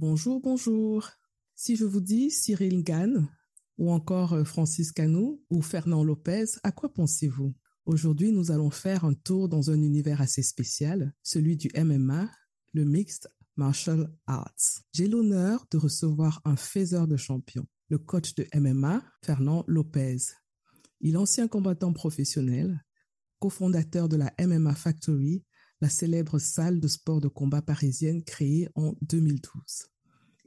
Bonjour, bonjour. Si je vous dis Cyril Gann ou encore euh, Francis Canou ou Fernand Lopez, à quoi pensez-vous? Aujourd'hui, nous allons faire un tour dans un univers assez spécial, celui du MMA, le Mixed Martial Arts. J'ai l'honneur de recevoir un faiseur de champions, le coach de MMA, Fernand Lopez. Il est ancien combattant professionnel, cofondateur de la MMA Factory la célèbre salle de sport de combat parisienne créée en 2012.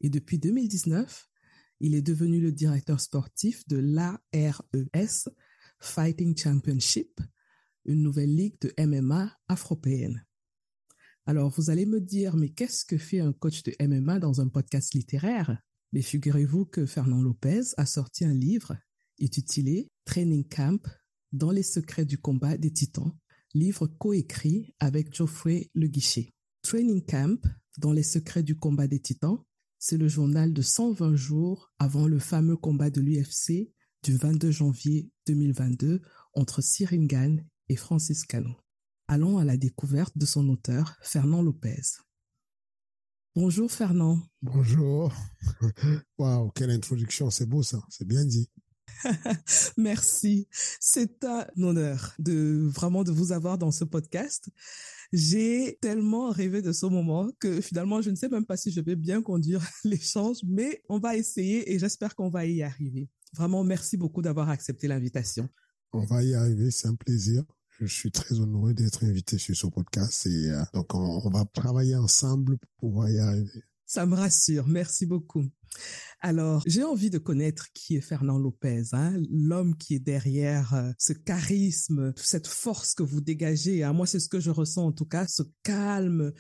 Et depuis 2019, il est devenu le directeur sportif de l'ARES Fighting Championship, une nouvelle ligue de MMA afropéenne. Alors, vous allez me dire, mais qu'est-ce que fait un coach de MMA dans un podcast littéraire? Mais figurez-vous que Fernand Lopez a sorti un livre intitulé Training Camp dans les secrets du combat des titans, livre coécrit avec Geoffrey Le Guichet. Training Camp, dans les secrets du combat des titans, c'est le journal de 120 jours avant le fameux combat de l'UFC du 22 janvier 2022 entre Siringan et Francis Cano. Allons à la découverte de son auteur, Fernand Lopez. Bonjour Fernand. Bonjour. Waouh, quelle introduction, c'est beau ça, c'est bien dit. Merci. C'est un honneur de vraiment de vous avoir dans ce podcast. J'ai tellement rêvé de ce moment que finalement, je ne sais même pas si je vais bien conduire l'échange, mais on va essayer et j'espère qu'on va y arriver. Vraiment, merci beaucoup d'avoir accepté l'invitation. On va y arriver, c'est un plaisir. Je suis très honoré d'être invité sur ce podcast et euh, donc on, on va travailler ensemble pour pouvoir y arriver. Ça me rassure. Merci beaucoup. Alors, j'ai envie de connaître qui est Fernand Lopez, hein, l'homme qui est derrière euh, ce charisme, cette force que vous dégagez. Hein. Moi, c'est ce que je ressens en tout cas, ce calme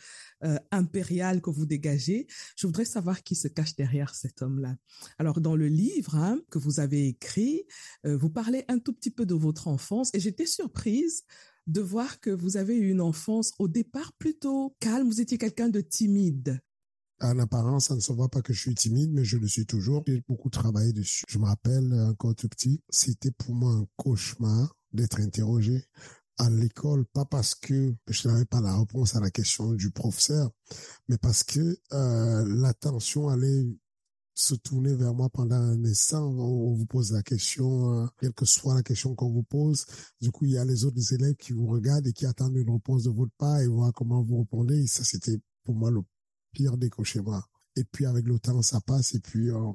euh, impérial que vous dégagez. Je voudrais savoir qui se cache derrière cet homme-là. Alors, dans le livre hein, que vous avez écrit, euh, vous parlez un tout petit peu de votre enfance et j'étais surprise de voir que vous avez eu une enfance au départ plutôt calme. Vous étiez quelqu'un de timide. En apparence, ça ne se voit pas que je suis timide, mais je le suis toujours. J'ai beaucoup travaillé dessus. Je me rappelle, encore tout petit, c'était pour moi un cauchemar d'être interrogé à l'école, pas parce que je n'avais pas la réponse à la question du professeur, mais parce que euh, l'attention allait se tourner vers moi pendant un instant. On vous pose la question, euh, quelle que soit la question qu'on vous pose. Du coup, il y a les autres élèves qui vous regardent et qui attendent une réponse de votre part et voir comment vous répondez. Ça, c'était pour moi le pire des cauchemars. Et puis avec le temps, ça passe et puis euh,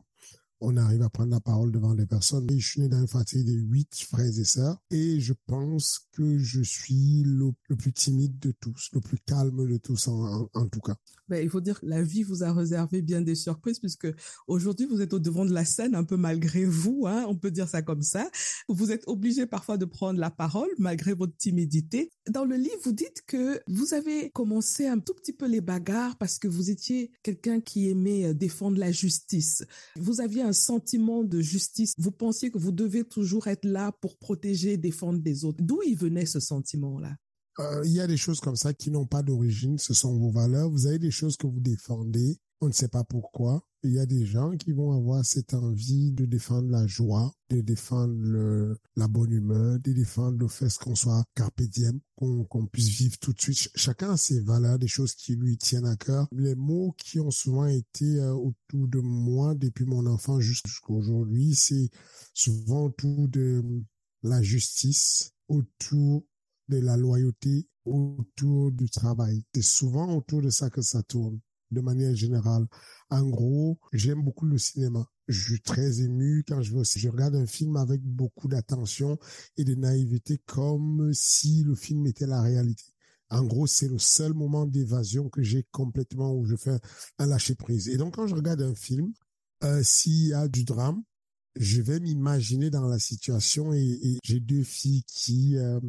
on arrive à prendre la parole devant des personnes. je suis né dans une fratrie de huit frères et sœurs et je pense que je suis le, plus timide de tous, le plus calme de tous en, tout cas. Ben, il faut dire que la vie vous a réservé bien des surprises puisque aujourd'hui vous êtes au devant de la scène un peu malgré vous, hein, on peut dire ça comme ça. Vous êtes obligé parfois de prendre la parole malgré votre timidité. Dans le livre, vous dites que vous avez commencé un tout petit peu les bagarres parce que vous étiez quelqu'un qui aimait euh, défendre la justice. Vous aviez un sentiment de justice. Vous pensiez que vous devez toujours être là pour protéger et défendre des autres. D'où il venait ce sentiment-là? Euh, Il y a des choses comme ça qui n'ont pas d'origine. Ce sont vos valeurs. Vous avez des choses que vous défendez. On ne sait pas pourquoi il y a des gens qui vont avoir cette envie de défendre la joie, de défendre la bonne humeur, de défendre le fait qu'on soit carpe qu'on puisse vivre tout de suite. Chacun a ses valeurs, des choses qui lui tiennent à cœur. Les mots qui ont souvent été euh, autour de moi depuis mon enfant jusqu'à aujourd'hui, c'est souvent autour de la justice, autour de la loyauté, autour du travail. C'est souvent autour de ça que ça tourne de manière générale. En gros, j'aime beaucoup le cinéma. Je suis très ému quand je, regarde un film avec beaucoup d'attention et de naïveté comme si le film était la réalité. En gros, c'est le seul moment d'évasion que j'ai complètement où je fais un lâcher prise. Et donc, quand je regarde un film, euh, s'il y a du drame, je vais m'imaginer dans la situation et, et j'ai deux filles qui euh,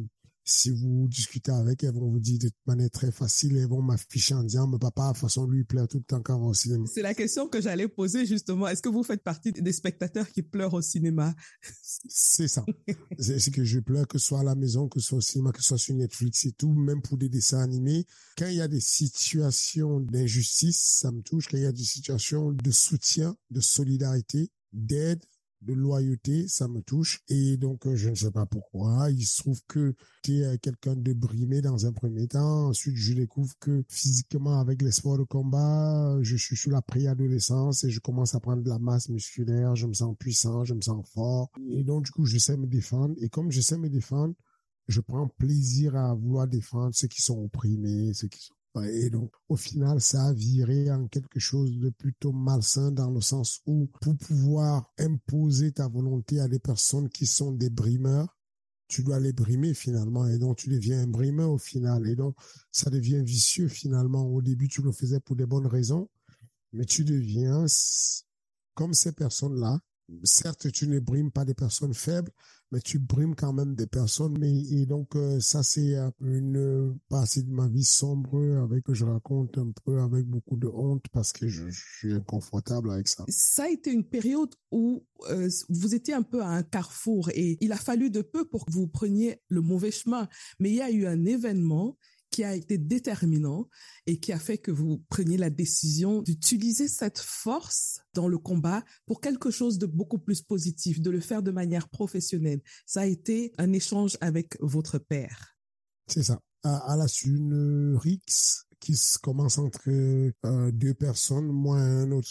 si vous discutez avec, elles vont vous dire de manière très facile, elles vont m'afficher en disant, mais papa, de toute façon, lui, il pleure tout le temps quand on va au cinéma. C'est la question que j'allais poser justement. Est-ce que vous faites partie des spectateurs qui pleurent au cinéma? C'est ça. c'est que je pleure, que ce soit à la maison, que ce soit au cinéma, que ce soit sur Netflix et tout, même pour des dessins animés. Quand il y a des situations d'injustice, ça me touche. Quand il y a des situations de soutien, de solidarité, d'aide, de loyauté, ça me touche. Et donc, euh, je ne sais pas pourquoi. Il se trouve que tu euh, quelqu'un de brimé dans un premier temps. Ensuite, je découvre que physiquement, avec les sports de combat, je suis sur la préadolescence et je commence à prendre de la masse musculaire. Je me sens puissant, je me sens fort. Et donc, du coup, je sais me défendre. Et comme je sais me défendre, je prends plaisir à vouloir défendre ceux qui sont opprimés, ceux qui sont et donc, au final, ça a viré en quelque chose de plutôt malsain dans le sens où, pour pouvoir imposer ta volonté à des personnes qui sont des brimeurs, tu dois les brimer finalement. Et donc, tu deviens un brimeur au final. Et donc, ça devient vicieux finalement. Au début, tu le faisais pour des bonnes raisons, mais tu deviens comme ces personnes-là. Certes, tu ne brimes pas des personnes faibles, mais tu brimes quand même des personnes. Mais et donc euh, ça c'est euh, une partie de ma vie sombre avec que je raconte un peu avec beaucoup de honte parce que je, suis inconfortable avec ça. Ça a été une période où euh, vous étiez un peu à un carrefour et il a fallu de peu pour que vous preniez le mauvais chemin. Mais il y a eu un événement qui a été déterminant et qui a fait que vous preniez la décision d'utiliser cette force dans le combat pour quelque chose de beaucoup plus positif, de le faire de manière professionnelle. Ça a été un échange avec votre père. C'est ça. À, la une RIX qui commence entre euh, deux personnes, moi un autre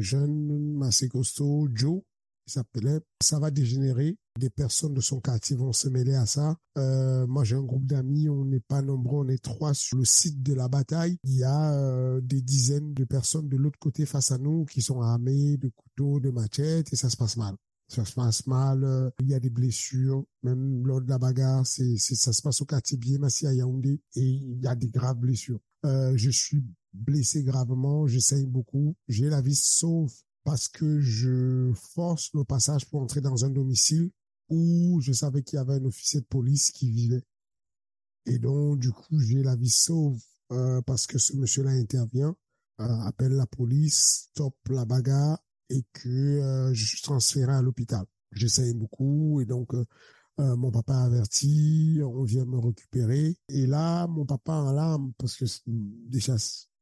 jeune assez costaud, Joe, il s'appelait, ça va dégénérer. Des personnes de son quartier vont se mêler à ça. Euh, moi, j'ai un groupe d'amis, on n'est pas nombreux, on est trois sur le site de la bataille. Il y a euh, des dizaines de personnes de l'autre côté face à nous qui sont armées de couteaux, de machettes, et ça se passe mal. Ça se passe mal, euh, il y a des blessures, même lors de la bagarre, ça se passe au quartier Biémassi à Yaoundé, et il y a des graves blessures. je suis blessé gravement, j'essaye beaucoup, j'ai la vie sauf parce que je force le passage pour entrer dans un domicile où je savais qu'il y avait un officier de police qui vivait. Et donc, du coup, j'ai la vie sauve euh, parce que ce monsieur-là intervient, euh, appelle la police, stoppe la bagarre et que euh, je suis transféré à l'hôpital. J'essaye beaucoup et donc mon papa averti, on vient me récupérer. Et là, mon papa en larmes, parce que déjà,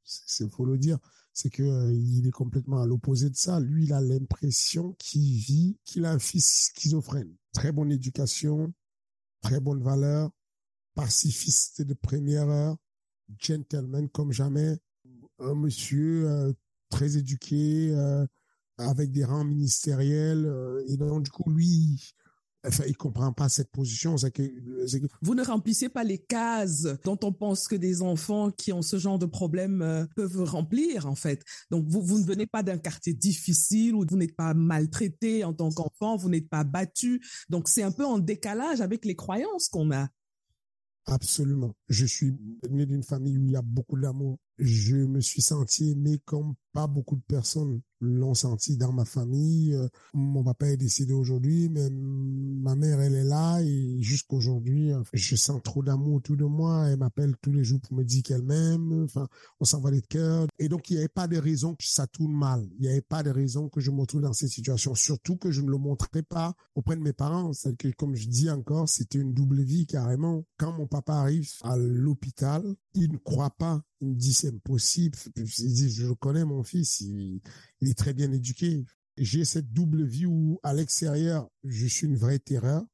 c'est faut le dire, c'est que euh, il est complètement à l'opposé de ça. Lui, il a l'impression qu'il vit, qu'il a un fils schizophrène. Très bonne éducation, très bonne valeur, pacifiste de première heure, gentleman comme jamais, un monsieur euh, très éduqué, euh, avec des rangs ministériels. et donc, du coup, lui, Enfin, il comprend pas cette position. Que, Vous ne remplissez pas les cases dont on pense que des enfants qui ont ce genre de problème euh, peuvent remplir, en fait. Donc, vous, vous ne venez pas d'un quartier difficile où vous n'êtes pas maltraité en tant qu'enfant, vous n'êtes pas battu. Donc, c'est un peu en décalage avec les croyances qu'on a. Absolument. Je suis né d'une famille où il y a beaucoup d'amour. Je me suis senti aimé comme pas beaucoup de personnes l'ont senti dans ma famille. Euh, mon papa est décédé aujourd'hui, mais ma mère, elle est là et jusqu'aujourd'hui, je sens trop d'amour autour de moi. Elle m'appelle tous les jours pour me dire qu'elle m'aime. Enfin, on s'envoie des cœurs. Et donc, il n'y avait pas de raison que ça tourne mal. Il n'y avait pas de raison que je me retrouve dans cette situation. Surtout que je ne le montrais pas auprès de mes parents. C'est que, comme je dis encore, c'était une double vie carrément. Quand mon papa arrive à l'hôpital, il ne croit pas il me dit c'est impossible. Il dit je connais mon fils, il, est très bien éduqué. J'ai cette double vie où à l'extérieur je suis une vraie terreur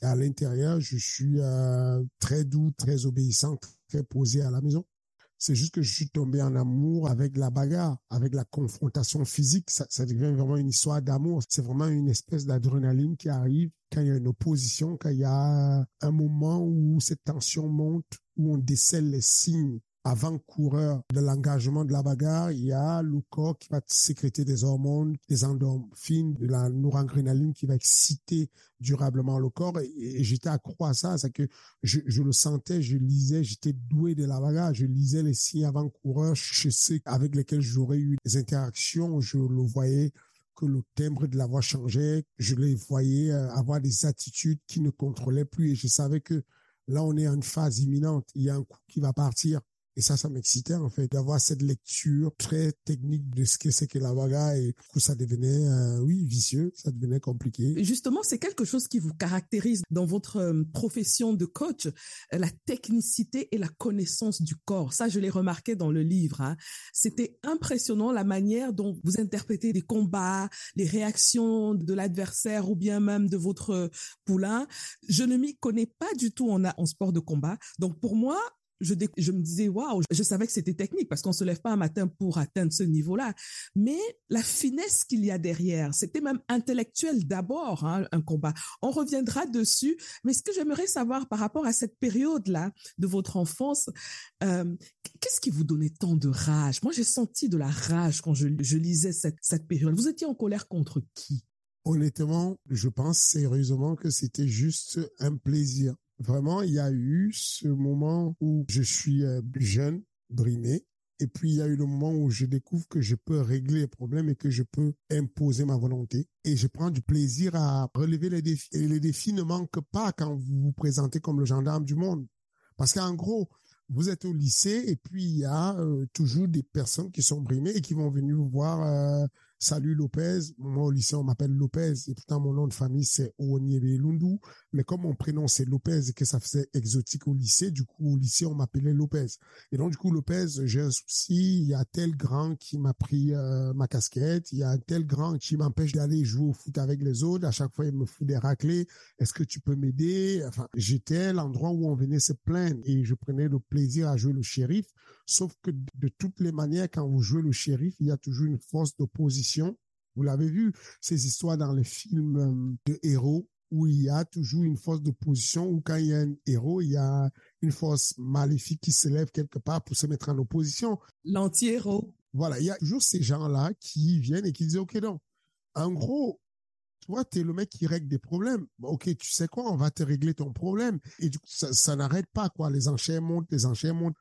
à l'intérieur je suis euh, très doux, très obéissant, très posé à la maison. C'est juste que je suis tombé en amour avec la bagarre, avec la confrontation physique. Ça devient vraiment une histoire d'amour. C'est vraiment une espèce d'adrénaline qui arrive quand il y a une opposition, quand il y a un moment où cette tension monte, où on décèle les signes avant-coureur de l'engagement de la bagarre, il y a le corps qui va sécréter des hormones, des endorphines, de la noradrénaline qui va exciter durablement le corps. Et, j'étais accro à ça, c'est que je, je, le sentais, je lisais, j'étais doué de la bagarre, je lisais les signes avant-coureurs chez ceux avec lesquels j'aurais eu des interactions, je le voyais que le timbre de la voix changeait, je les voyais euh, avoir des attitudes qui ne contrôlaient plus. Et je savais que là on est en une phase imminente, il y a un coup qui va partir et ça, ça m'excitait en fait d'avoir cette lecture très technique de ce que c'est que la bagarre et que ça devenait, euh, oui, vicieux, ça devenait compliqué. Justement, c'est quelque chose qui vous caractérise dans votre euh, profession de coach, euh, la technicité et la connaissance du corps. Ça, je l'ai remarqué dans le livre. Hein. C'était impressionnant la manière dont vous interprétez des combats, les réactions de l'adversaire ou bien même de votre poulain. Je ne m'y connais pas du tout en sport de combat. Donc pour moi, je, me disais, waouh, je savais que c'était technique parce qu'on se lève pas un matin pour atteindre ce niveau-là. Mais la finesse qu'il y a derrière, c'était même intellectuel d'abord, hein, un combat. On reviendra dessus. Mais ce que j'aimerais savoir par rapport à cette période-là de votre enfance, euh, qu'est-ce qui vous donnait tant de rage? Moi, j'ai senti de la rage quand je, lisais cette période. Vous étiez en colère contre qui? Honnêtement, je pense sérieusement que c'était juste un plaisir Vraiment, il y a eu ce moment où je suis euh, jeune, brimé, et puis il y a eu le moment où je découvre que je peux régler les problèmes et que je peux imposer ma volonté. Et je prends du plaisir à relever les défis. Et les défis ne manquent pas quand vous vous présentez comme le gendarme du monde. Parce qu'en gros, vous êtes au lycée et puis il y a euh, toujours des personnes qui sont brimées et qui vont venir vous voir euh, Salut Lopez. Moi, au lycée, on m'appelle Lopez. Et pourtant, mon nom de famille, c'est. Mais comme mon prénom, c'est Lopez et que ça faisait exotique au lycée, du coup, au lycée, on m'appelait Lopez. Et donc, du coup, Lopez, j'ai un souci. Il y a tel grand qui m'a pris euh, ma casquette. Il y a tel grand qui m'empêche d'aller jouer au foot avec les autres. À chaque fois, il me fout des raclés. Est-ce que tu peux m'aider? Enfin, j'étais l'endroit où on venait se plaindre et je prenais le plaisir à jouer le shérif. Sauf que de toutes les manières, quand vous jouez le shérif, il y a toujours une force d'opposition. Vous l'avez vu, ces histoires dans les films euh, de héros où il y a toujours une force d'opposition, ou quand il y a un héros, il y a une force maléfique qui se lève quelque part pour se mettre en opposition. L'anti-héros. Voilà, il y a toujours ces gens-là qui viennent et qui disent, OK, non, en gros, toi, tu es le mec qui règle des problèmes. OK, tu sais quoi, on va te régler ton problème. Et du coup, ça, ça n'arrête pas, quoi. Les enchères montent, les enchères montent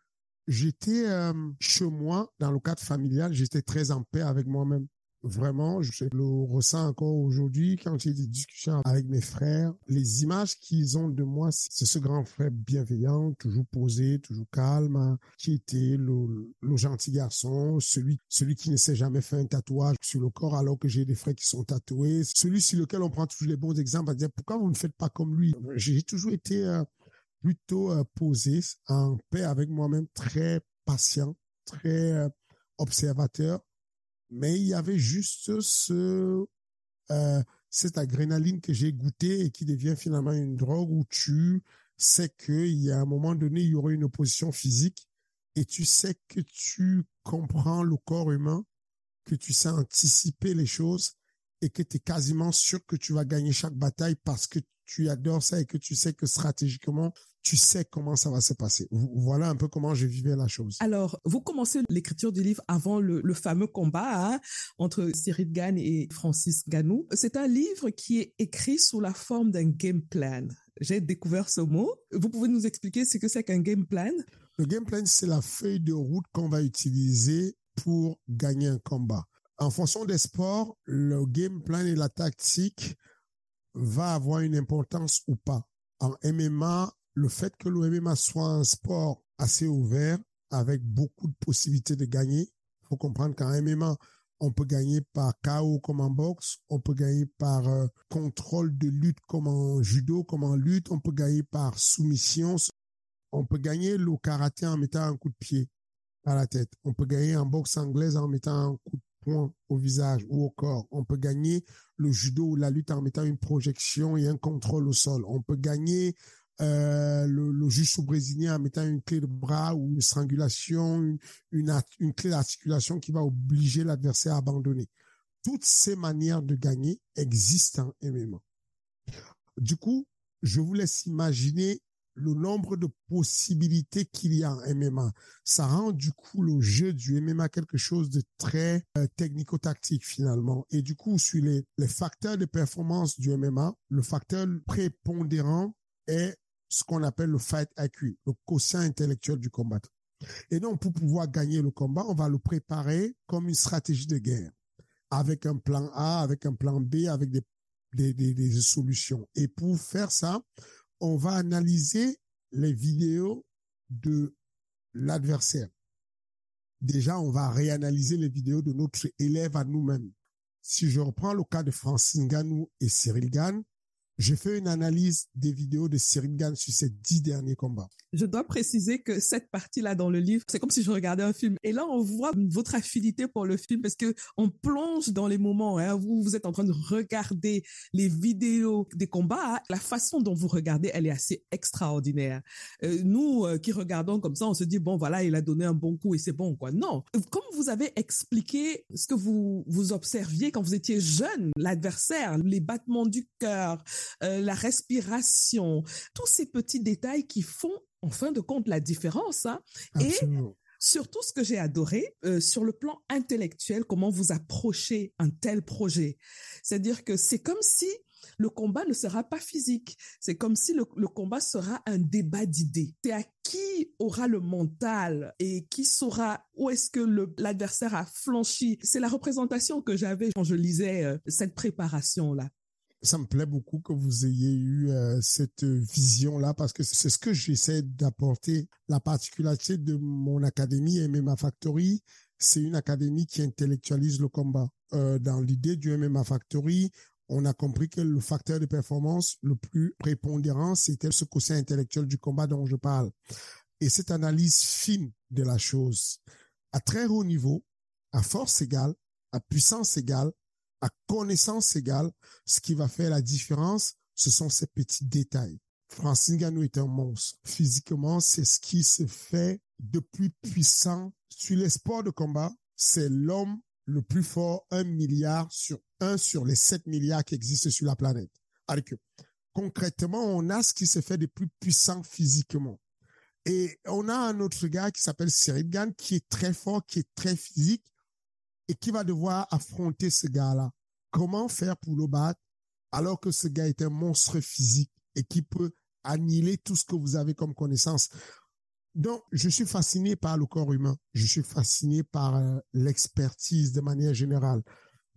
j'étais euh, chez moi, dans le cadre familial, j'étais très en paix avec moi-même. Vraiment, je le ressens encore aujourd'hui quand j'ai des discussions avec mes frères. Les images qu'ils ont de moi, c'est ce grand frère bienveillant, toujours posé, toujours calme, hein, qui était le, gentil garçon, celui, celui qui ne s'est jamais fait un tatouage sur le corps alors que j'ai des frères qui sont tatoués, celui sur lequel on prend toujours les bons exemples à dire pourquoi vous ne faites pas comme lui? J'ai toujours été euh, plutôt euh, posé, en paix avec moi-même, très patient, très euh, observateur. Mais il y avait juste ce euh, cette adrénaline que j'ai goûté et qui devient finalement une drogue où tu sais qu'il y a un moment donné, il y aura une opposition physique et tu sais que tu comprends le corps humain, que tu sais anticiper les choses et que tu es quasiment sûr que tu vas gagner chaque bataille parce que tu adores ça et que tu sais que stratégiquement, tu sais comment ça va se passer. Voilà un peu comment je vivais la chose. Alors, vous commencez l'écriture du livre avant le, le fameux combat hein, entre Cyril Gann et Francis Ganou. C'est un livre qui est écrit sous la forme d'un game plan. J'ai découvert ce mot. Vous pouvez nous expliquer ce que c'est qu'un game plan? Le game plan, c'est la feuille de route qu'on va utiliser pour gagner un combat. En fonction des sports, le game plan et la tactique va avoir une importance ou pas. En MMA, le fait que le MMA soit un sport assez ouvert, avec beaucoup de possibilités de gagner, faut comprendre qu'en MMA, on peut gagner par KO comme en boxe, on peut gagner par euh, contrôle de lutte comme en judo, comme en lutte, on peut gagner par soumission, on peut gagner le karaté en mettant un coup de pied à la tête, on peut gagner en boxe anglaise en mettant un coup de poing au visage ou au corps, on peut gagner le judo ou la lutte en mettant une projection et un contrôle au sol, on peut gagner euh, le, le juge brésilien en mettant une clé de bras ou une strangulation, une, clé d'articulation qui va obliger l'adversaire à abandonner. Toutes ces manières de gagner existent en. Du coup, je vous laisse imaginer le nombre de possibilités qu'il y a en MMA. Ça rend du coup le jeu du MMA quelque chose de très euh, technico-tactique finalement. Et du coup, sur les, les facteurs de performance du MMA, le facteur prépondérant est ce qu'on appelle le fight IQ, le quotient intellectuel du combattant. Et donc, pour pouvoir gagner le combat, on va le préparer comme une stratégie de guerre, avec un plan A, avec un plan B, avec des, des, des, des solutions. Et pour faire ça, on va analyser les vidéos de l'adversaire. Déjà, on va réanalyser les vidéos de notre élève à nous-mêmes. Si je reprends le cas de Francine Ganou et Cyril Gann, j'ai fait une analyse des vidéos de Cyril Gann sur ces dix derniers combats. Je dois préciser que cette partie-là dans le livre, c'est comme si je regardais un film. Et là, on voit votre affinité pour le film parce que on plonge dans les moments. Hein, vous, vous êtes en train de regarder les vidéos des combats. La façon dont vous regardez, elle est assez extraordinaire. Euh, nous euh, qui regardons comme ça, on se dit bon, voilà, il a donné un bon coup et c'est bon, quoi. Non, comme vous avez expliqué ce que vous observiez quand vous étiez jeune, l'adversaire, les battements du cœur, euh, la respiration, tous ces petits détails qui font en fin de compte la différence. Hein. Et surtout ce que j'ai adoré euh, sur le plan intellectuel, comment vous approchez un tel projet. C'est-à-dire que c'est comme si le combat ne sera pas physique. C'est comme si le, le, combat sera un débat d'idées. C'est à qui aura le mental et qui saura où est-ce que l'adversaire a flanchi. C'est la représentation que j'avais quand je lisais euh, cette préparation-là ça me plaît beaucoup que vous ayez eu euh, cette vision-là parce que c'est ce que j'essaie d'apporter. La particularité de mon académie MMA Factory, c'est une académie qui intellectualise le combat. Euh, dans l'idée du MMA Factory, on a compris que le facteur de performance le plus prépondérant, c'était ce quotient intellectuel du combat dont je parle. Et cette analyse fine de la chose, à très haut niveau, à force égale, à puissance égale, à connaissance égale, ce qui va faire la différence, ce sont ces petits détails. Francine Ganou est un monstre. Physiquement, c'est ce qui se fait de plus puissant sur les sports de combat. C'est l'homme le plus fort, un milliard sur un sur les 7 milliards qui existent sur la planète. Alors concrètement, on a ce qui se fait de plus puissant physiquement. Et on a un autre gars qui s'appelle Cyril Gann, qui est très fort, qui est très physique, et qui va devoir affronter ce gars-là. Comment faire pour le battre alors que ce gars est un monstre physique et qui peut annihiler tout ce que vous avez comme connaissance? Donc, je suis fasciné par le corps humain. Je suis fasciné par euh, l'expertise de manière générale.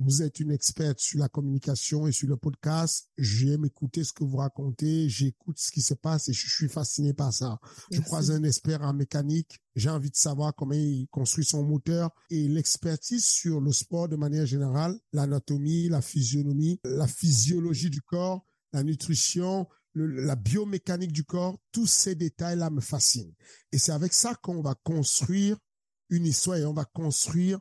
Vous êtes une experte sur la communication et sur le podcast. J'aime écouter ce que vous racontez. J'écoute ce qui se passe et je suis fasciné par ça. Je croise un expert en mécanique. J'ai envie de savoir comment il construit son moteur et l'expertise sur le sport de manière générale, l'anatomie, la physionomie, la physiologie du corps, la nutrition, la biomécanique du corps. Tous ces détails-là me fascinent. Et c'est avec ça qu'on va construire une histoire et on va construire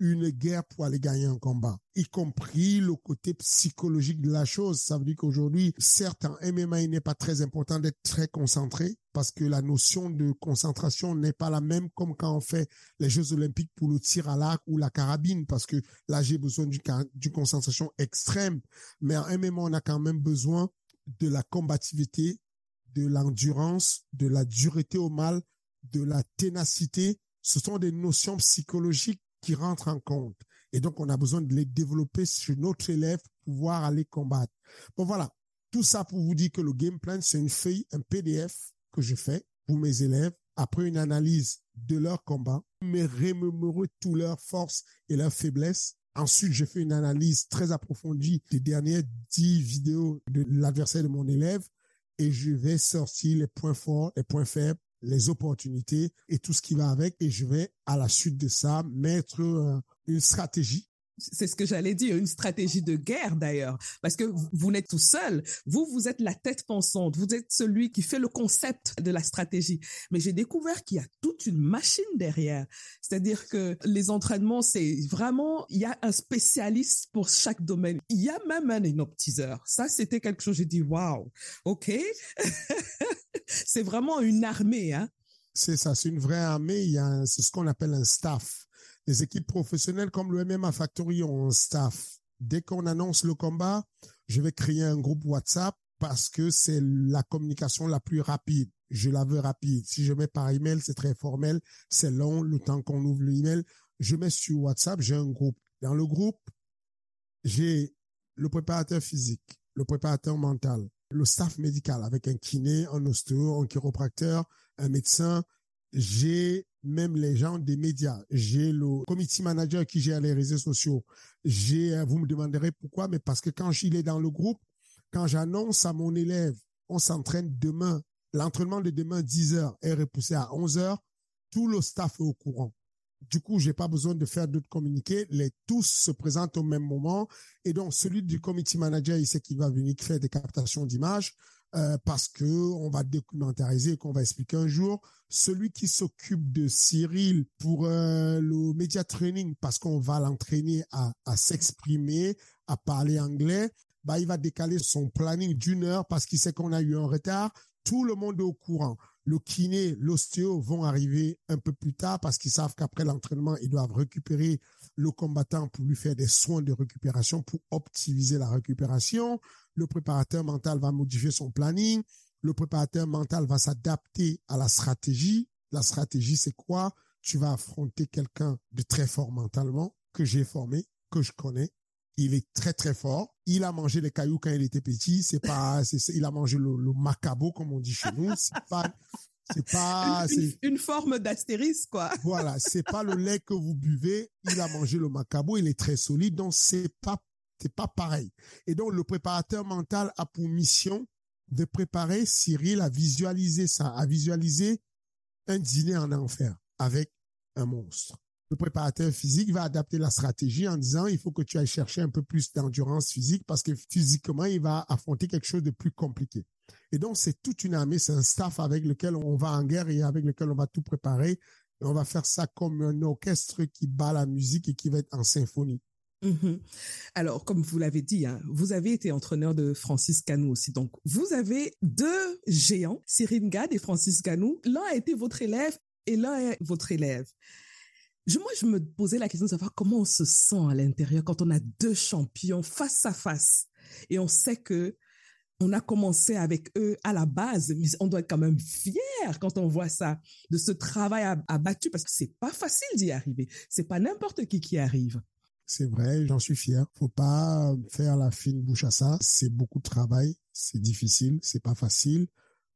une guerre pour aller gagner un combat, y compris le côté psychologique de la chose. Ça veut dire qu'aujourd'hui, certes, en MMA, il n'est pas très important d'être très concentré parce que la notion de concentration n'est pas la même comme quand on fait les Jeux olympiques pour le tir à l'arc ou la carabine parce que là, j'ai besoin d'une concentration extrême. Mais en MMA, on a quand même besoin de la combativité, de l'endurance, de la dureté au mal, de la ténacité. Ce sont des notions psychologiques qui rentrent en compte. Et donc, on a besoin de les développer sur notre élève pour pouvoir aller combattre. Bon, voilà. Tout ça pour vous dire que le game plan, c'est une feuille, un PDF que je fais pour mes élèves après une analyse de leur combat, me remémorer toutes leurs forces et leurs faiblesses. Ensuite, je fais une analyse très approfondie des dernières dix vidéos de l'adversaire de mon élève et je vais sortir les points forts, les points faibles, les opportunités et tout ce qui va avec. Et je vais, à la suite de ça, mettre euh, une stratégie c'est ce que j'allais dire, une stratégie de guerre d'ailleurs, parce que vous n'êtes tout seul. Vous, vous êtes la tête pensante. Vous êtes celui qui fait le concept de la stratégie. Mais j'ai découvert qu'il y a toute une machine derrière. C'est-à-dire que les entraînements, c'est vraiment, il y a un spécialiste pour chaque domaine. Il y a même un inoptiseur. Ça, c'était quelque chose, j'ai dit, waouh, ok. c'est vraiment une armée, hein? C'est ça, c'est une vraie armée. A, c'est ce qu'on appelle un staff. Les équipes professionnelles comme le MMA Factory ont un staff. Dès qu'on annonce le combat, je vais créer un groupe WhatsApp parce que c'est la communication la plus rapide. Je la veux rapide. Si je mets par email, c'est très formel, c'est long, le temps qu'on ouvre l'email. Je mets sur WhatsApp, j'ai un groupe. Dans le groupe, j'ai le préparateur physique, le préparateur mental, le staff médical avec un kiné, un ostéo, un chiropracteur, un médecin. J'ai même les gens des médias. J'ai le committee manager qui gère les réseaux sociaux. J'ai, euh, vous me demanderez pourquoi, mais parce que quand il est dans le groupe, quand j'annonce à mon élève, on s'entraîne demain, l'entraînement de demain 10 heures est repoussé à 11 heures, tout le staff est au courant. Du coup, j'ai pas besoin de faire d'autres communiqués. Les tous se présentent au même moment. Et donc, celui du committee manager, il sait qu'il va venir faire des captations d'images. Euh, parce que on va documentariser et qu'on va expliquer un jour. Celui qui s'occupe de Cyril pour euh, le media training, parce qu'on va l'entraîner à, s'exprimer, à parler anglais, bah, il va décaler son planning d'une heure parce qu'il sait qu'on a eu un retard. Tout le monde est au courant. Le kiné, l'ostéo vont arriver un peu plus tard parce qu'ils savent qu'après l'entraînement, ils doivent récupérer le combattant pour lui faire des soins de récupération pour optimiser la récupération. Le préparateur mental va modifier son planning. Le préparateur mental va s'adapter à la stratégie. La stratégie, c'est quoi? Tu vas affronter quelqu'un de très fort mentalement, que j'ai formé, que je connais. Il est très, très fort. Il a mangé les cailloux quand il était petit. C'est pas, c'est, il a mangé le, le macabo, comme on dit chez nous. C'est pas, c'est pas, une forme d'astérisque, quoi. voilà, c'est pas le lait que vous buvez. Il a mangé le macabo, il est très solide, donc c'est pas, c'est pas pareil. Et donc le préparateur mental a pour mission de préparer Cyril à visualiser ça, à visualiser un dîner en enfer avec un monstre. Le préparateur physique va adapter la stratégie en disant il faut que tu ailles chercher un peu plus d'endurance physique parce que physiquement il va affronter quelque chose de plus compliqué. Et donc, c'est toute une armée, c'est un staff avec lequel on va en guerre et avec lequel on va tout préparer. Et on va faire ça comme un orchestre qui bat la musique et qui va être en symphonie. Mhm. Alors, comme vous l'avez dit, hein, vous avez été entraîneur de Francis Canou aussi. Donc, vous avez deux géants, Cyril Gad et Francis Canou. L'un a été votre élève et l'un est votre élève. Moi, je me posais la question de savoir comment on se sent à l'intérieur quand on a deux champions face à face. Et on sait que on a commencé avec eux à la base, mais on doit être quand même fier quand on voit ça, de ce travail abattu, parce que c'est pas facile d'y arriver. C'est pas n'importe qui qui arrive. C'est vrai, j'en suis fier. Faut pas faire la fine bouche à ça. C'est beaucoup de travail, c'est difficile, c'est pas facile,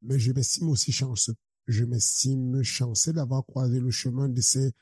mais je m'estime aussi chanceux. Je m'estime chanceux d'avoir croisé le chemin de ces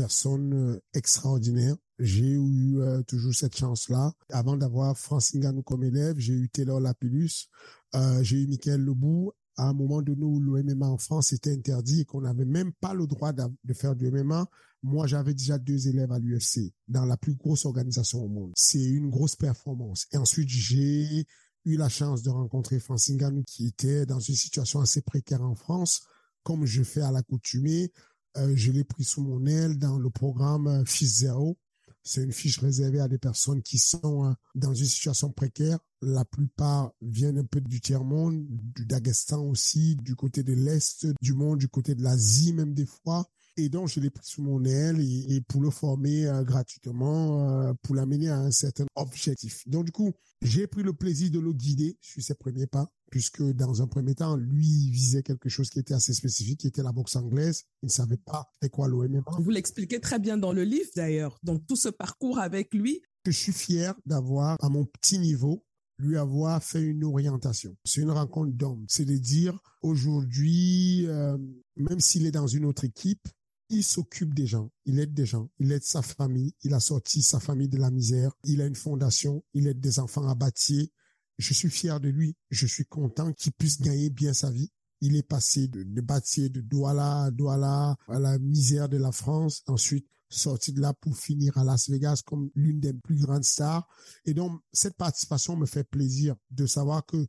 personnes euh, extraordinaires. J'ai eu euh, toujours cette chance-là. Avant d'avoir Francine Ganou comme élève, j'ai eu Taylor Lapillus, euh, j'ai eu Michael Lebou. À un moment donné où le MMA en France était interdit et qu'on n'avait même pas le droit de faire du MMA, moi j'avais déjà deux élèves à l'UFC dans la plus grosse organisation au monde. C'est une grosse performance. Et ensuite j'ai eu la chance de rencontrer Francine Ganou qui était dans une situation assez précaire en France, comme je fais à l'accoutumée. Euh, je l'ai pris sous mon aile dans le programme euh, Fils Zéro. C'est une fiche réservée à des personnes qui sont euh, dans une situation précaire. La plupart viennent un peu du tiers-monde, du Daghestan aussi, du côté de l'Est du monde, du côté de l'Asie même des fois. Et donc, je l'ai pris sous mon aile et, pour le former gratuitement, pour l'amener à un certain objectif. Donc, du coup, j'ai pris le plaisir de le guider sur ses premiers pas, puisque dans un premier temps, lui il visait quelque chose qui était assez spécifique, qui était la boxe anglaise. Il ne savait pas c'était quoi le MMA. Vous l'expliquez très bien dans le livre, d'ailleurs. Donc, tout ce parcours avec lui. Que je suis fier d'avoir, à mon petit niveau, lui avoir fait une orientation. C'est une rencontre d'hommes. C'est de dire, aujourd'hui, euh, même s'il est dans une autre équipe, il s'occupe des gens, il aide des gens, il aide sa famille, il a sorti sa famille de la misère, il a une fondation, il aide des enfants à bâtir. Je suis fier de lui, je suis content qu'il puisse gagner bien sa vie. Il est passé de, de bâtir de Douala Douala à la misère de la France, ensuite sorti de là pour finir à Las Vegas comme l'une des plus grandes stars. Et donc, cette participation me fait plaisir de savoir que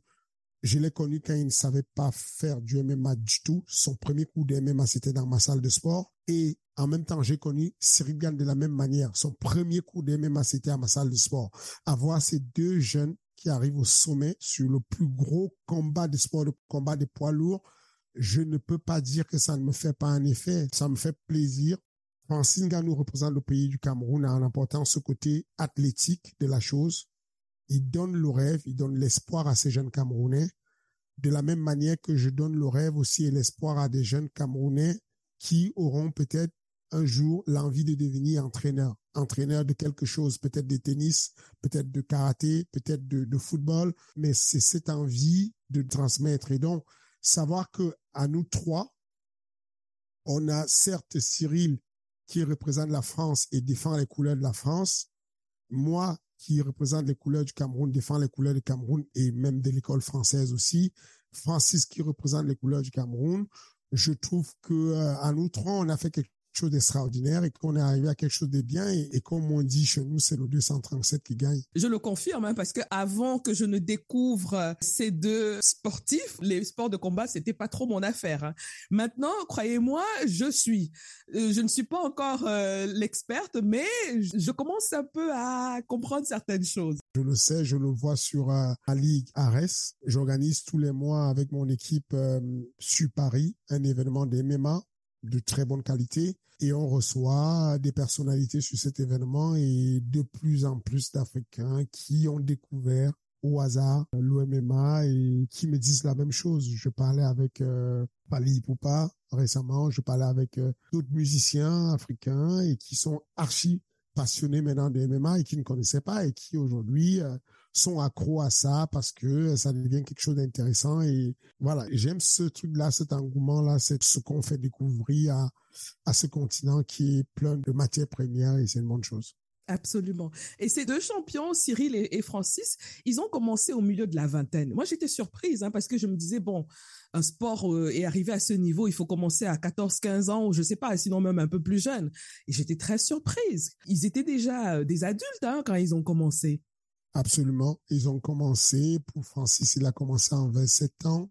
je l'ai connu quand il ne savait pas faire du MMA du tout. Son premier coup de MMA, c'était dans ma salle de sport. Et en même temps, j'ai connu Cyril Gann de la même manière. Son premier coup de MMA, c'était à ma salle de sport. Avoir ces deux jeunes qui arrivent au sommet sur le plus gros combat de sport, le combat des poids lourds, je ne peux pas dire que ça ne me fait pas un effet. Ça me fait plaisir. Francine Ganou représente le pays du Cameroun en apportant ce côté athlétique de la chose. Il donne le rêve, il donne l'espoir à ces jeunes Camerounais. de la même manière que je donne le rêve aussi et l'espoir à des jeunes Camerounais qui auront peut-être un jour l'envie de devenir entraîneur, entraîneur de quelque chose, peut-être de tennis, peut-être de karaté, peut-être de, football, mais c'est cette envie de transmettre. Et donc, savoir que à nous trois, on a certes Cyril qui représente la France et défend les couleurs de la France, moi qui représente les couleurs du Cameroun, défend les couleurs du Cameroun et même de l'école française aussi, Francis qui représente les couleurs du Cameroun. Je trouve que euh, à nous trois, on a fait quelque chose d'extraordinaire et qu'on est arrivé à quelque chose de bien. Et, comme on dit chez nous, c'est le 237 qui gagne. Je le confirme, hein, parce que avant que je ne découvre ces deux sportifs, les sports de combat, c'était pas trop mon affaire. Hein. Maintenant, croyez-moi, je suis. Euh, je ne suis pas encore euh, l'experte, mais je commence un peu à comprendre certaines choses. Je le sais, je le vois sur euh, la Ligue Ares. J'organise tous les mois avec mon équipe sur Paris un événement des MMA de très bonne qualité et on reçoit des personnalités sur cet événement et de plus en plus d'Africains qui ont découvert au hasard l'OMMA et qui me disent la même chose. Je parlais avec euh, Pali Poupa récemment, je parlais avec euh, d'autres musiciens africains et qui sont archi passionnés maintenant de MMA et qui ne connaissaient pas et qui aujourd'hui euh, sont accros à ça parce que ça devient quelque chose d'intéressant. Et voilà, j'aime ce truc-là, cet engouement-là, c'est ce qu'on fait découvrir à, à ce continent qui est plein de matières premières et c'est une bonne chose. Absolument. Et ces deux champions, Cyril et, Francis, ils ont commencé au milieu de la vingtaine. Moi, j'étais surprise hein, parce que je me disais, bon, un sport euh, est arrivé à ce niveau, il faut commencer à 14, 15 ans, ou je sais pas, sinon même un peu plus jeune. Et j'étais très surprise. Ils étaient déjà euh, des adultes hein, quand ils ont commencé. Absolument. Ils ont commencé, pour Francis, il a commencé en 27 ans.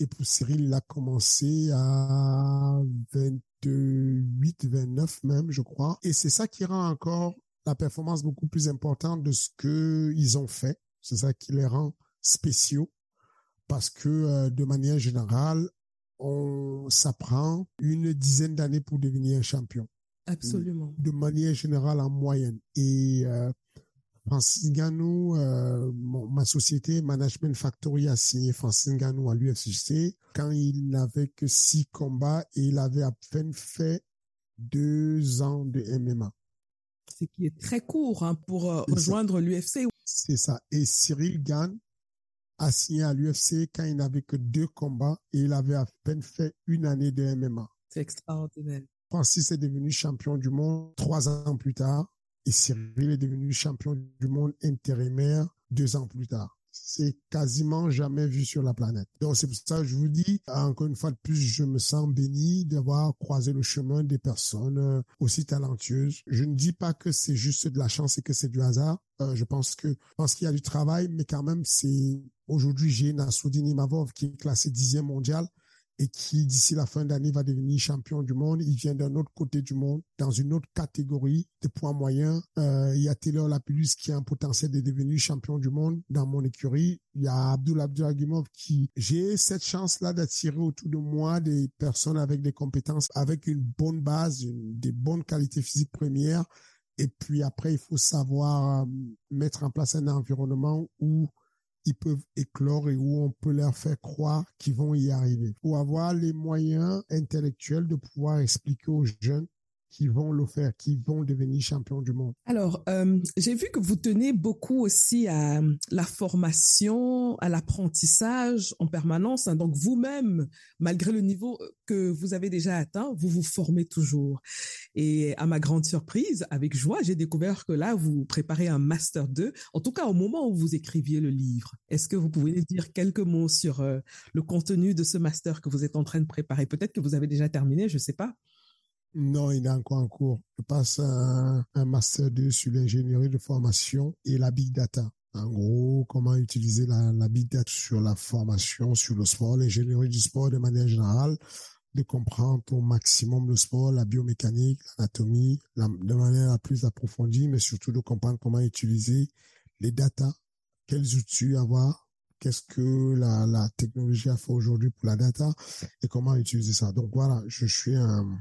Et pour Cyril, il a commencé à 28, 29 même, je crois. Et c'est ça qui rend encore la performance beaucoup plus importante de ce que ils ont fait. C'est ça qui les rend spéciaux. Parce que, euh, de manière générale, on s'apprend une dizaine d'années pour devenir un champion. Absolument. De manière générale, en moyenne. Et euh, Francis Ganou, euh, ma société Management Factory a signé Francis Ganou à l'UFCC quand il n'avait que six combats et il avait à peine fait deux ans de MMA. Ce qui est très court hein, pour euh, rejoindre l'UFC. C'est ça. Et Cyril Gann a signé à l'UFC quand il n'avait que deux combats et il avait à peine fait une année de MMA. C'est extraordinaire. Francis est devenu champion du monde trois ans plus tard et Cyril est devenu champion du monde intérimaire deux ans plus tard. C'est quasiment jamais vu sur la planète. Donc c'est pour ça que je vous dis, encore une fois de plus, je me sens béni d'avoir croisé le chemin des personnes euh, aussi talentueuses. Je ne dis pas que c'est juste de la chance et que c'est du hasard. Euh, je pense que je pense qu'il y a du travail, mais quand même, c'est aujourd'hui j'ai Nassoudine Imavov qui est classé dixième mondial et qui, d'ici la fin d'année, va devenir champion du monde. Il vient d'un autre côté du monde, dans une autre catégorie de poids moyens. Euh, il y a Taylor Lapillus qui a un potentiel de devenir champion du monde dans mon écurie. Il y a Abdul Abdulagimov qui, j'ai cette chance-là d'attirer autour de moi des personnes avec des compétences, avec une bonne base, des bonnes qualités physiques premières. Et puis après, il faut savoir euh, mettre en place un environnement où ils peuvent éclore et où on peut leur faire croire qu'ils vont y arriver. Pour avoir les moyens intellectuels de pouvoir expliquer aux jeunes qui vont le faire, qui vont devenir champions du monde. Alors, euh, j'ai vu que vous tenez beaucoup aussi à la formation, à l'apprentissage en permanence. Hein. Donc, vous-même, malgré le niveau que vous avez déjà atteint, vous vous formez toujours. Et à ma grande surprise, avec joie, j'ai découvert que là, vous préparez un Master 2, en tout cas au moment où vous écriviez le livre. Est-ce que vous pouvez dire quelques mots sur euh, le contenu de ce Master que vous êtes en train de préparer? Peut-être que vous avez déjà terminé, je ne sais pas. Non, il est encore en cours. Je passe un, master 2 sur l'ingénierie de formation et la big data. En gros, comment utiliser la, la big data sur la formation, sur le sport, l'ingénierie du sport de manière générale, de comprendre au maximum le sport, la biomécanique, l'anatomie, de manière la plus approfondie, mais surtout de comprendre comment utiliser les data, quels outils avoir, qu'est-ce que la, la technologie a fait aujourd'hui pour la data et comment utiliser ça. Donc voilà, je suis un,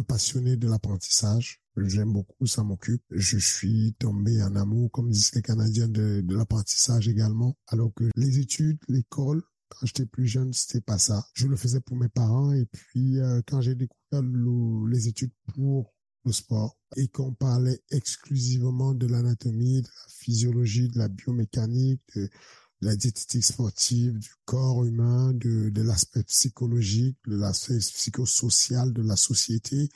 passionné de l'apprentissage. J'aime beaucoup, ça m'occupe. Je suis tombé en amour, comme disent les Canadiens, de, de l'apprentissage également. Alors que les études, l'école, quand j'étais plus jeune, c'était pas ça. Je le faisais pour mes parents et puis euh, quand j'ai découvert les études pour le sport et qu'on parlait exclusivement de l'anatomie, de la physiologie, de la biomécanique, de, la diététique sportive, du corps humain, de, de l'aspect psychologique, de l'aspect psychosocial de la société,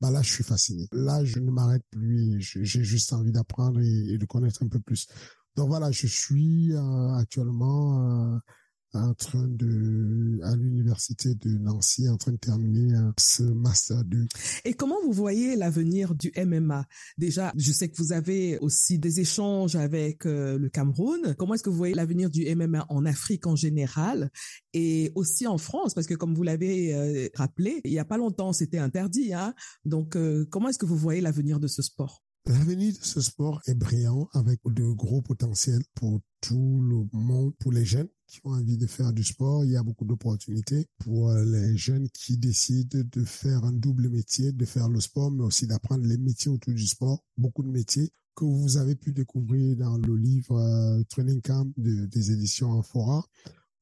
bah là, je suis fasciné. Là, je ne m'arrête plus. J'ai juste envie d'apprendre et, de connaître un peu plus. Donc voilà, je suis euh, actuellement euh, en train de, à l'université de Nancy, en train de terminer euh, ce master 2. Et comment vous voyez l'avenir du MMA Déjà, je sais que vous avez aussi des échanges avec euh, le Cameroun. Comment est-ce que vous voyez l'avenir du MMA en Afrique en général et aussi en France? Parce que comme vous l'avez euh, rappelé, il y a pas longtemps, c'était interdit. Hein Donc, comment est-ce que vous voyez l'avenir de ce sport? L'avenir de ce sport est brillant avec de gros potentiels pour tout le monde, pour les jeunes qui ont envie de faire du sport. Il y a beaucoup d'opportunités pour les jeunes qui décident de faire un double métier, de faire le sport, mais aussi d'apprendre les métiers autour du sport. Beaucoup de métiers que vous avez pu découvrir dans le livre euh, Training Camp des éditions Amphora,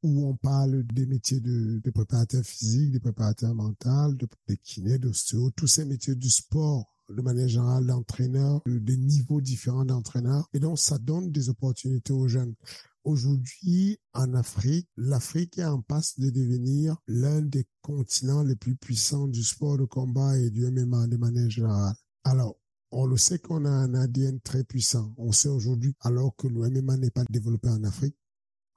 où on parle des métiers de, préparateur physique, de préparateur mental, de, de kiné, d'ostéo, tous ces métiers du sport de manière générale d'entraîneurs, des niveaux différents d'entraîneurs. Et donc, ça donne des opportunités aux jeunes. Aujourd'hui, en Afrique, l'Afrique est en passe de devenir l'un des continents les plus puissants du sport de combat et du MMA de manière générale. Alors, on le sait qu'on a un ADN très puissant. On sait aujourd'hui, alors que le MMA n'est pas développé en Afrique,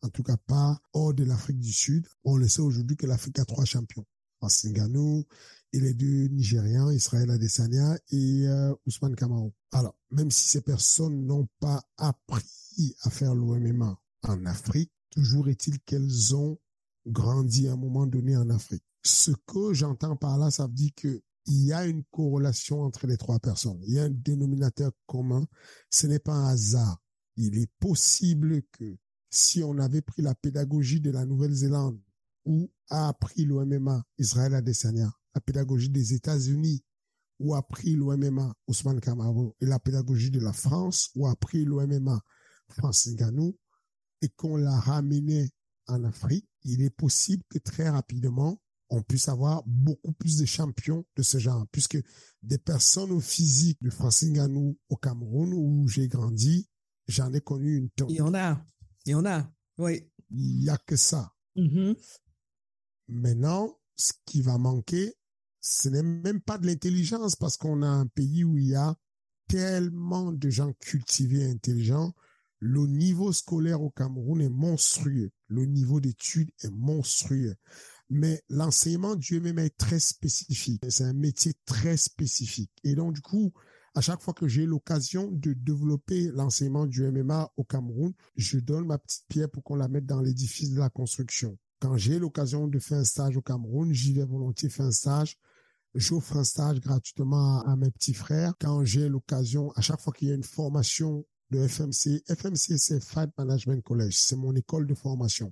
en tout cas pas hors de l'Afrique du Sud, on le sait aujourd'hui que l'Afrique a trois champions. Ngannou, et les deux Nigériens, Israël Adesanya et euh, Ousmane Kamau. Alors, même si ces personnes n'ont pas appris à faire l'OMMA en Afrique, toujours est-il qu'elles ont grandi à un moment donné en Afrique. Ce que j'entends par là, ça veut dire que il y a une corrélation entre les trois personnes. Il y a un dénominateur commun. Ce n'est pas un hasard. Il est possible que si on avait pris la pédagogie de la Nouvelle-Zélande où a appris l'OMMA Israël Adesanya, la pédagogie des États-Unis où a appris l'OMMA Ousmane Kamaro et la pédagogie de la France où a appris l'OMMA Francis Ngannou et qu'on l'a ramené en Afrique, il est possible que très rapidement, on puisse avoir beaucoup plus de champions de ce genre, puisque des personnes au physique de Francis Ngannou au Cameroun où j'ai grandi, j'en ai connu une tonne. Il y en a, il y en a, oui. Il y a que ça. Mm-hmm. Maintenant, ce qui va manquer, ce n'est même pas de l'intelligence parce qu'on a un pays où il y a tellement de gens cultivés et intelligents. Le niveau scolaire au Cameroun est monstrueux. Le niveau d'études est monstrueux. Mais l'enseignement du MMA est très spécifique. C'est un métier très spécifique. Et donc, du coup, à chaque fois que j'ai l'occasion de développer l'enseignement du MMA au Cameroun, je donne ma petite pierre pour qu'on la mette dans l'édifice de la construction. Quand j'ai l'occasion de faire un stage au Cameroun, j'y vais volontiers faire un stage. J'offre un stage gratuitement à, mes petits frères. Quand j'ai l'occasion, à chaque fois qu'il y a une formation FMC, FMC c'est Fight Management College, c'est mon école de formation.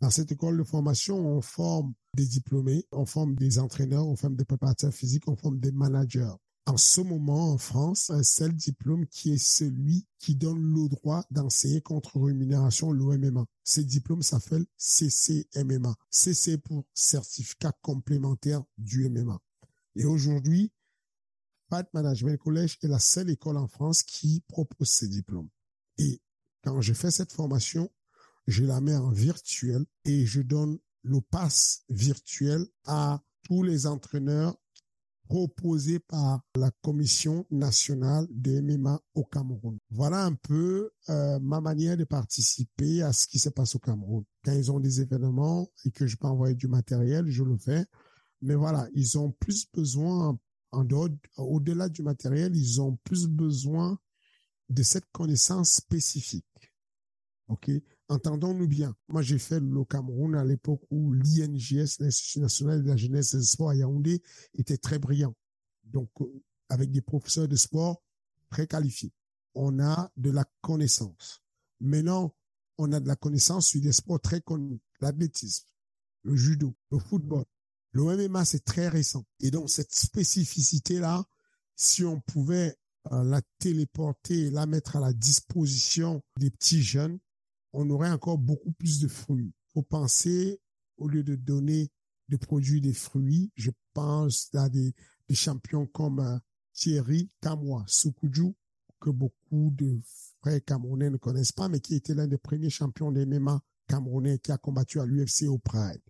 Dans cette école de formation, on forme des diplômés, on forme des entraîneurs, on forme des préparateurs physiques, on forme des managers en ce moment en France un seul diplôme qui est celui qui donne le droit d'enseigner contre rémunération l'OMMA. Ce diplôme s'appelle CCMMA. CC pour certificat complémentaire du MMA. Et aujourd'hui, Pat Management College est la seule école en France qui propose ces diplômes. Et quand je fais cette formation, je la mets en virtuel et je donne le pass virtuel à tous les entraîneurs proposé par la Commission nationale des MMA au Cameroun. Voilà un peu euh, ma manière de participer à ce qui se passe au Cameroun. Quand ils ont des événements et que je peux envoyer du matériel, je le fais. Mais voilà, ils ont plus besoin, en dehors, au-delà du matériel, ils ont plus besoin de cette connaissance spécifique. OK? Entendons-nous bien. Moi, j'ai fait le Cameroun à l'époque où l'INJS, l'Institut national de la jeunesse et du sport à Yaoundé, était très brillant. Donc, euh, avec des professeurs de sport très qualifiés. On a de la connaissance. Maintenant, on a de la connaissance sur des sports très connus. L'athlétisme, le judo, le football. Le MMA, c'est très récent. Et donc, cette spécificité-là, si on pouvait euh, la téléporter et la mettre à la disposition des petits jeunes, on aurait encore beaucoup plus de fruits. faut penser, au lieu de donner des produits, des fruits, je pense à des, des champions comme euh, Thierry Kamwa Sukuju, que beaucoup de frères camerounais ne connaissent pas, mais qui était l'un des premiers champions des MMA camerounais qui a combattu à l'UFC au Pride.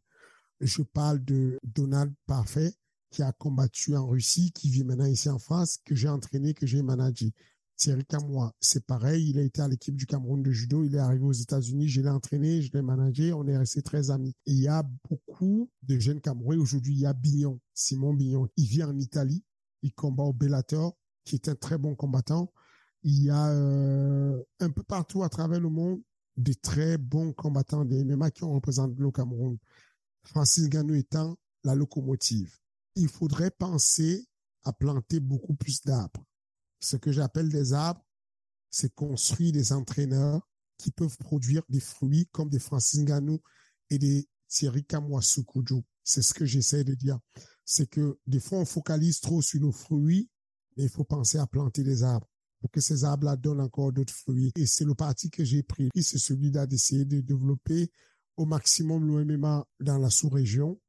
Je parle de Donald Parfait, qui a combattu en Russie, qui vit maintenant ici en France, que j'ai entraîné, que j'ai managé. Thierry Kamwa, c'est pareil, il a été à l'équipe du Cameroun de judo, il est arrivé aux États-Unis, je l'ai entraîné, je l'ai managé, on est restés très amis. Et il y a beaucoup de jeunes Camerounais. Aujourd'hui, il y a Bignon, Simon Bignon. Il vit en Italie, il combat au Bellator, qui est un très bon combattant. Il y a euh, un peu partout à travers le monde des très bons combattants des MMA qui ont représenté le Cameroun. Francis Ganou étant la locomotive. Il faudrait penser à planter beaucoup plus d'arbres. Ce que j'appelle des arbres, c'est construire des entraîneurs qui peuvent produire des fruits comme des Francis Ganou et des Thierry Kamwasukuju. C'est ce que j'essaie de dire. C'est que des fois, on focalise trop sur nos fruits, mais il faut penser à planter des arbres pour que ces arbres-là donnent encore d'autres fruits. Et c'est le parti que j'ai pris, c'est celui-là d'essayer de développer au maximum l'OMMA dans la sous-région.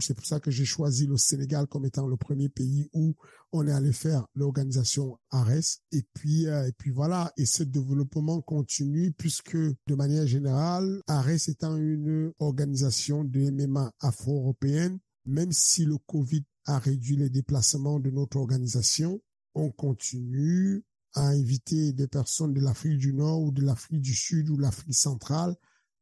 C'est pour ça que j'ai choisi le Sénégal comme étant le premier pays où on est allé faire l'organisation ARES. Et puis, euh, et puis voilà. Et ce développement continue puisque de manière générale, ARES étant une organisation de MMA afro-européenne, même si le Covid a réduit les déplacements de notre organisation, on continue à inviter des personnes de l'Afrique du Nord ou de l'Afrique du Sud ou l'Afrique centrale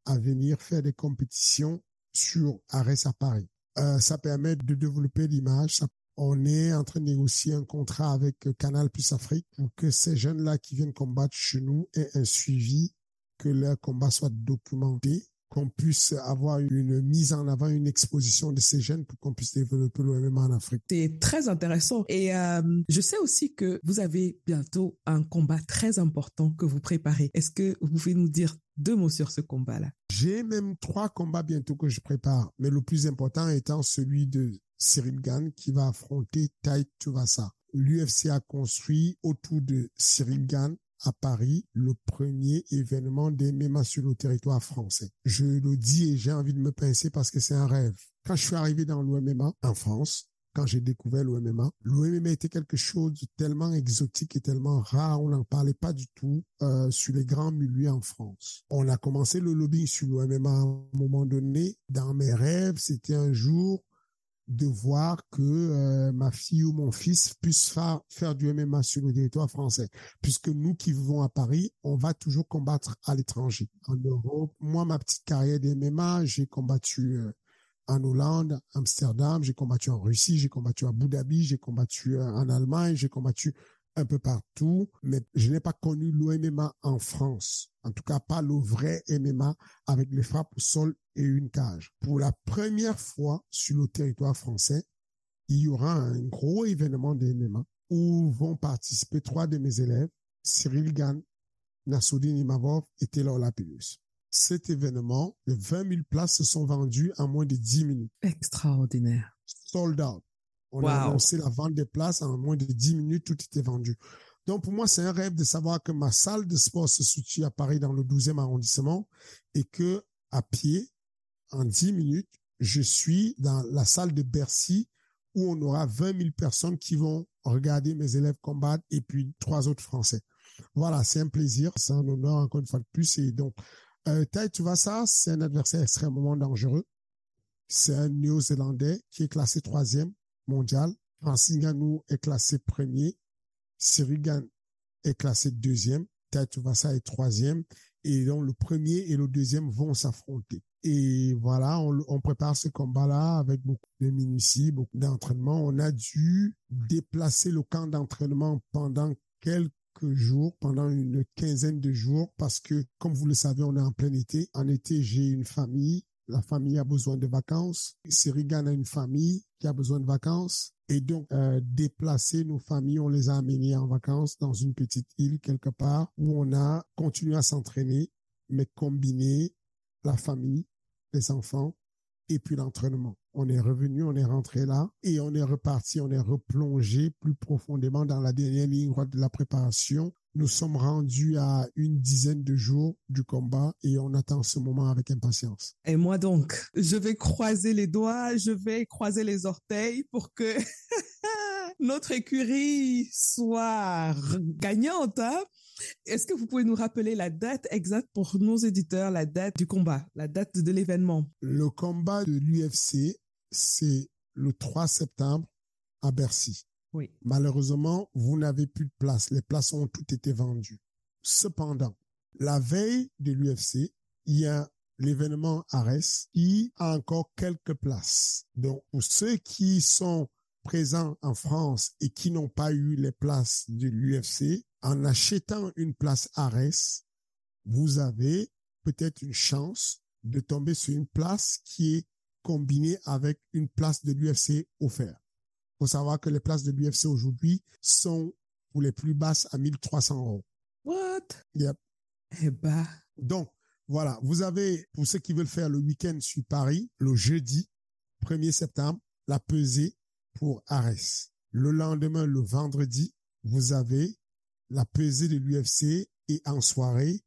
à venir faire des compétitions sur Arès à Paris. Euh, ça permet de développer l'image. On est en train de négocier un contrat avec Canal Plus Afrique pour que ces jeunes-là qui viennent combattre chez nous aient un suivi, que leur combat soit documenté qu'on puisse avoir une mise en avant, une exposition de ces jeunes pour qu'on puisse développer le MMA en Afrique. C'est très intéressant. Et euh, je sais aussi que vous avez bientôt un combat très important que vous préparez. Est-ce que vous pouvez nous dire deux mots sur ce combat-là? J'ai même trois combats bientôt que je prépare, mais le plus important étant celui de Cyril Gann qui va affronter Tai Tuvasa. L'UFC a construit autour de Cyril Gann à Paris le premier événement des MMA sur le territoire français. Je le dis et j'ai envie de me pincer parce que c'est un rêve. Quand je suis arrivé dans l'OMMA en France, quand j'ai découvert l'OMMA, l'OMMA était quelque chose de tellement exotique et tellement rare, on n'en parlait pas du tout euh, sur les grands milieux en France. On a commencé le lobbying sur l'OMMA à un moment donné. Dans mes rêves, c'était un jour de voir que euh, ma fille ou mon fils puisse faire, faire du MMA sur le territoire français. Puisque nous qui vivons à Paris, on va toujours combattre à l'étranger. En Europe, moi, ma petite carrière de MMA, j'ai combattu euh, en Hollande, Amsterdam, j'ai combattu en Russie, j'ai combattu à Abu Dhabi, j'ai combattu euh, en Allemagne, j'ai combattu un peu partout, mais je n'ai pas connu l'OMMA en France. En tout cas, pas le vrai MMA avec les frappes au sol et une cage. Pour la première fois sur le territoire français, il y aura un gros événement de MMA où vont participer trois de mes élèves, Cyril Gann, Nassoudine Imavov et Taylor Lapillus. Cet événement, les 20 000 places se sont vendues en moins de 10 minutes. Extraordinaire. Sold out. On a annoncé la vente des places en moins de 10 minutes, tout était vendu. Donc, pour moi, c'est un rêve de savoir que ma salle de sport se situe à Paris dans le 12e arrondissement et que, à pied, en 10 minutes, je suis dans la salle de Bercy où on aura 20 000 personnes qui vont regarder mes élèves combattre et puis trois autres Français. Voilà, c'est un plaisir, c'est un honneur encore une fois de plus. Et donc, euh, tu vois ça, c'est un adversaire extrêmement dangereux. C'est un Néo-Zélandais qui est classé troisième mondial. Francis est classé premier. Cyril Gann est classé deuxième. ça est troisième. Et donc, le premier et le deuxième vont s'affronter. Et voilà, on, on prépare ce combat-là avec beaucoup de minutie, beaucoup d'entraînement. On a dû déplacer le camp d'entraînement pendant quelques jours, pendant une quinzaine de jours, parce que, comme vous le savez, on est en plein été. En été, j'ai une famille la famille a besoin de vacances. Sirigan a une famille qui a besoin de vacances. Et donc, euh, déplacer nos familles, on les a amenés en vacances dans une petite île quelque part où on a continué à s'entraîner, mais combiné la famille, les enfants et puis l'entraînement. On est revenu, on est rentré là et on est reparti, on est replongé plus profondément dans la dernière ligne droite de la préparation Nous sommes rendus à une dizaine de jours du combat et on attend ce moment avec impatience. Et moi donc, je vais croiser les doigts, je vais croiser les orteils pour que notre écurie soit gagnante. Hein? Est-ce que vous pouvez nous rappeler la date exacte pour nos éditeurs, la date du combat, la date de l'événement? Le combat de l'UFC, c'est le 3 septembre à Bercy. Malheureusement, vous n'avez plus de place. Les places ont toutes été vendues. Cependant, la veille de l'UFC, il y a l'événement Ares qui a encore quelques places. Donc, pour ceux qui sont présents en France et qui n'ont pas eu les places de l'UFC, en achetant une place Ares, vous avez peut-être une chance de tomber sur une place qui est combinée avec une place de l'UFC offerte. Faut savoir que les places de l'UFC aujourd'hui sont pour les plus basses à 1300 euros. What? Yep. Eh ben. Donc, voilà. Vous avez, pour ceux qui veulent faire le week-end sur Paris, le jeudi 1er septembre, la pesée pour Ares. Le lendemain, le vendredi, vous avez la pesée de l'UFC et en soirée,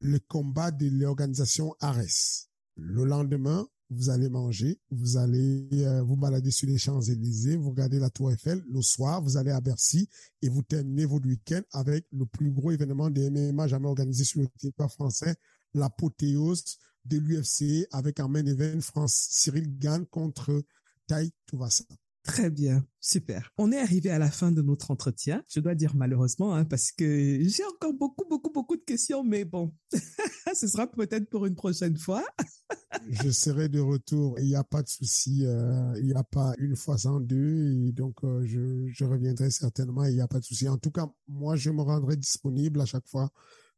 le combat de l'organisation Ares. Le lendemain, vous allez manger, vous allez euh, vous balader sur les Champs-Élysées, vous regardez la Tour Eiffel. Le soir, vous allez à Bercy et vous terminez votre week-end avec le plus gros événement de MMA jamais organisé sur le territoire français, l'apothéose de l'UFC avec un main event France Cyril Gann contre Tai Tuvasa. Très bien, super. On est arrivé à la fin de notre entretien. Je dois dire malheureusement, hein, parce que j'ai encore beaucoup, beaucoup, beaucoup de questions, mais bon, ce sera peut-être pour une prochaine fois. je serai de retour. Il n'y a pas de souci. Euh, il n'y a pas une fois sans deux. Donc, euh, je, je reviendrai certainement. Il n'y a pas de souci. En tout cas, moi, je me rendrai disponible à chaque fois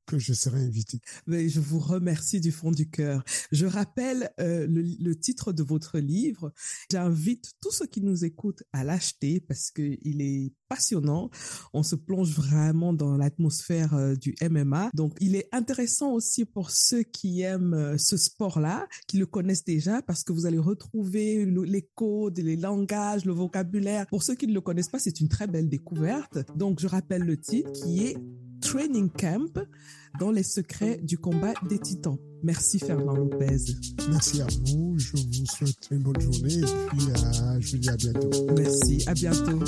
que je serai invité. Mais je vous remercie du fond du cœur. Je rappelle euh, le, titre de votre livre. J'invite tous ceux qui nous écoutent à l'acheter parce que il est passionnant. On se plonge vraiment dans l'atmosphère euh, du MMA. Donc, il est intéressant aussi pour ceux qui aiment euh, ce sport-là, qui le connaissent déjà, parce que vous allez retrouver le, les codes, les langages, le vocabulaire. Pour ceux qui ne le connaissent pas, c'est une très belle découverte. Donc, je rappelle le titre qui est Training Camp dans les secrets du combat des titans. Merci Fernand Lopez. Merci à vous. Je vous souhaite une bonne journée et puis euh, je vous dis à bientôt. Merci. À bientôt.